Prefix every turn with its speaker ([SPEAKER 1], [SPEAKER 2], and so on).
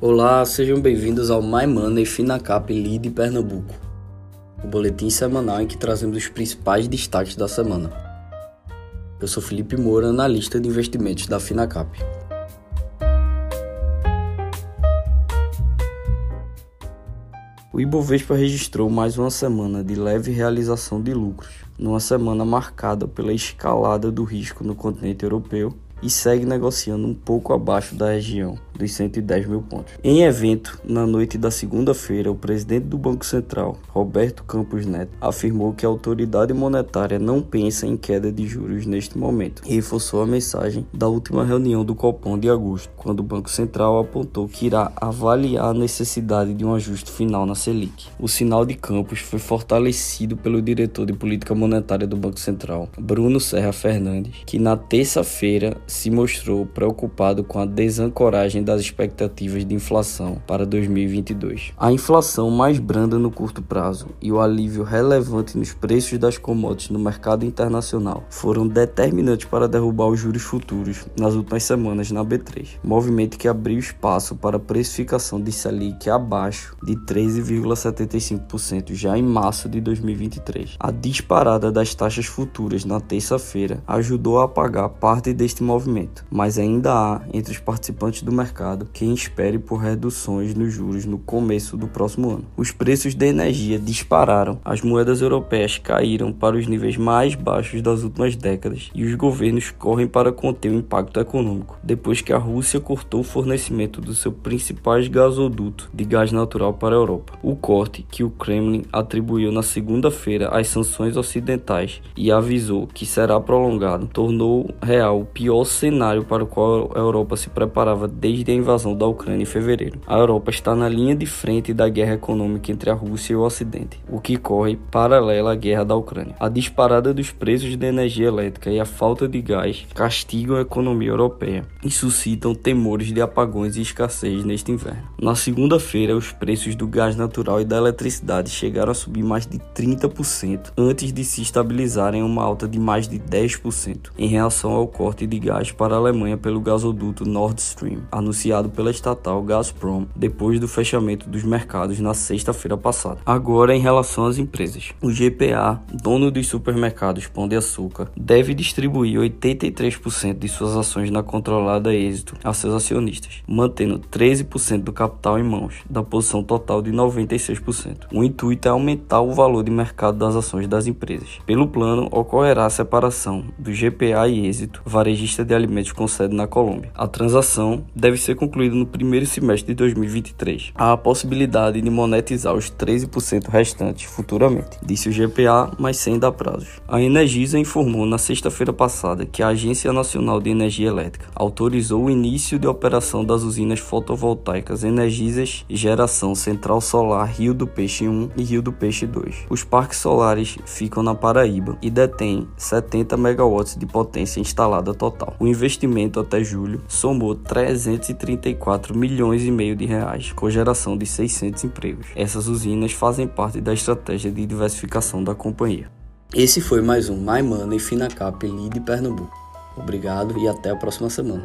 [SPEAKER 1] Olá, sejam bem-vindos ao My Money Finacap Lead Pernambuco, o boletim semanal em que trazemos os principais destaques da semana. Eu sou Felipe Moura, analista de investimentos da Finacap. O Ibovespa registrou mais uma semana de leve realização de lucros, numa semana marcada pela escalada do risco no continente europeu e segue negociando um pouco abaixo da região dos 110 mil pontos. Em evento, na noite da segunda-feira, o presidente do Banco Central, Roberto Campos Neto, afirmou que a autoridade monetária não pensa em queda de juros neste momento e reforçou a mensagem da última reunião do Copom de agosto, quando o Banco Central apontou que irá avaliar a necessidade de um ajuste final na Selic. O sinal de Campos foi fortalecido pelo diretor de política monetária do Banco Central, Bruno Serra Fernandes, que na terça-feira se mostrou preocupado com a desancoragem das expectativas de inflação para 2022. A inflação mais branda no curto prazo e o alívio relevante nos preços das commodities no mercado internacional foram determinantes para derrubar os juros futuros nas últimas semanas na B3, movimento que abriu espaço para precificação de Selic abaixo de 13,75% já em março de 2023. A disparada das taxas futuras na terça-feira ajudou a apagar parte deste movimento, mas ainda há entre os participantes do mercado quem espere por reduções nos juros no começo do próximo ano. Os preços da energia dispararam, as moedas europeias caíram para os níveis mais baixos das últimas décadas e os governos correm para conter o impacto econômico, depois que a Rússia cortou o fornecimento do seu principal gasoduto de gás natural para a Europa. O corte que o Kremlin atribuiu na segunda-feira às sanções ocidentais e avisou que será prolongado tornou real o pior cenário para o qual a Europa se preparava desde a invasão da Ucrânia em fevereiro. A Europa está na linha de frente da guerra econômica entre a Rússia e o Ocidente, o que corre paralela à guerra da Ucrânia. A disparada dos preços da energia elétrica e a falta de gás castigam a economia europeia e suscitam temores de apagões e escassez neste inverno. Na segunda-feira, os preços do gás natural e da eletricidade chegaram a subir mais de 30% antes de se estabilizarem em uma alta de mais de 10% em relação ao corte de gás para a Alemanha pelo gasoduto Nord Stream, anunciado pela estatal Gazprom depois do fechamento dos mercados na sexta-feira passada. Agora, em relação às empresas, o GPA, dono dos supermercados Pão de Açúcar, deve distribuir 83% de suas ações na controlada êxito a seus acionistas, mantendo 13% do capital em mãos, da posição total de 96%. O intuito é aumentar o valor de mercado das ações das empresas. Pelo plano, ocorrerá a separação do GPA e êxito varejista de alimentos com sede na Colômbia. A transação deve ser concluída no primeiro semestre de 2023. Há a possibilidade de monetizar os 13% restantes futuramente, disse o GPA, mas sem dar prazos. A Energisa informou na sexta-feira passada que a Agência Nacional de Energia Elétrica autorizou o início de operação das usinas fotovoltaicas Energisas Geração Central Solar Rio do Peixe 1 e Rio do Peixe 2. Os parques solares ficam na Paraíba e detêm 70 megawatts de potência instalada total. O investimento até julho somou 334 milhões e meio de reais, com geração de 600 empregos. Essas usinas fazem parte da estratégia de diversificação da companhia. Esse foi mais um My Money Finacap Lead Pernambuco. Obrigado e até a próxima semana.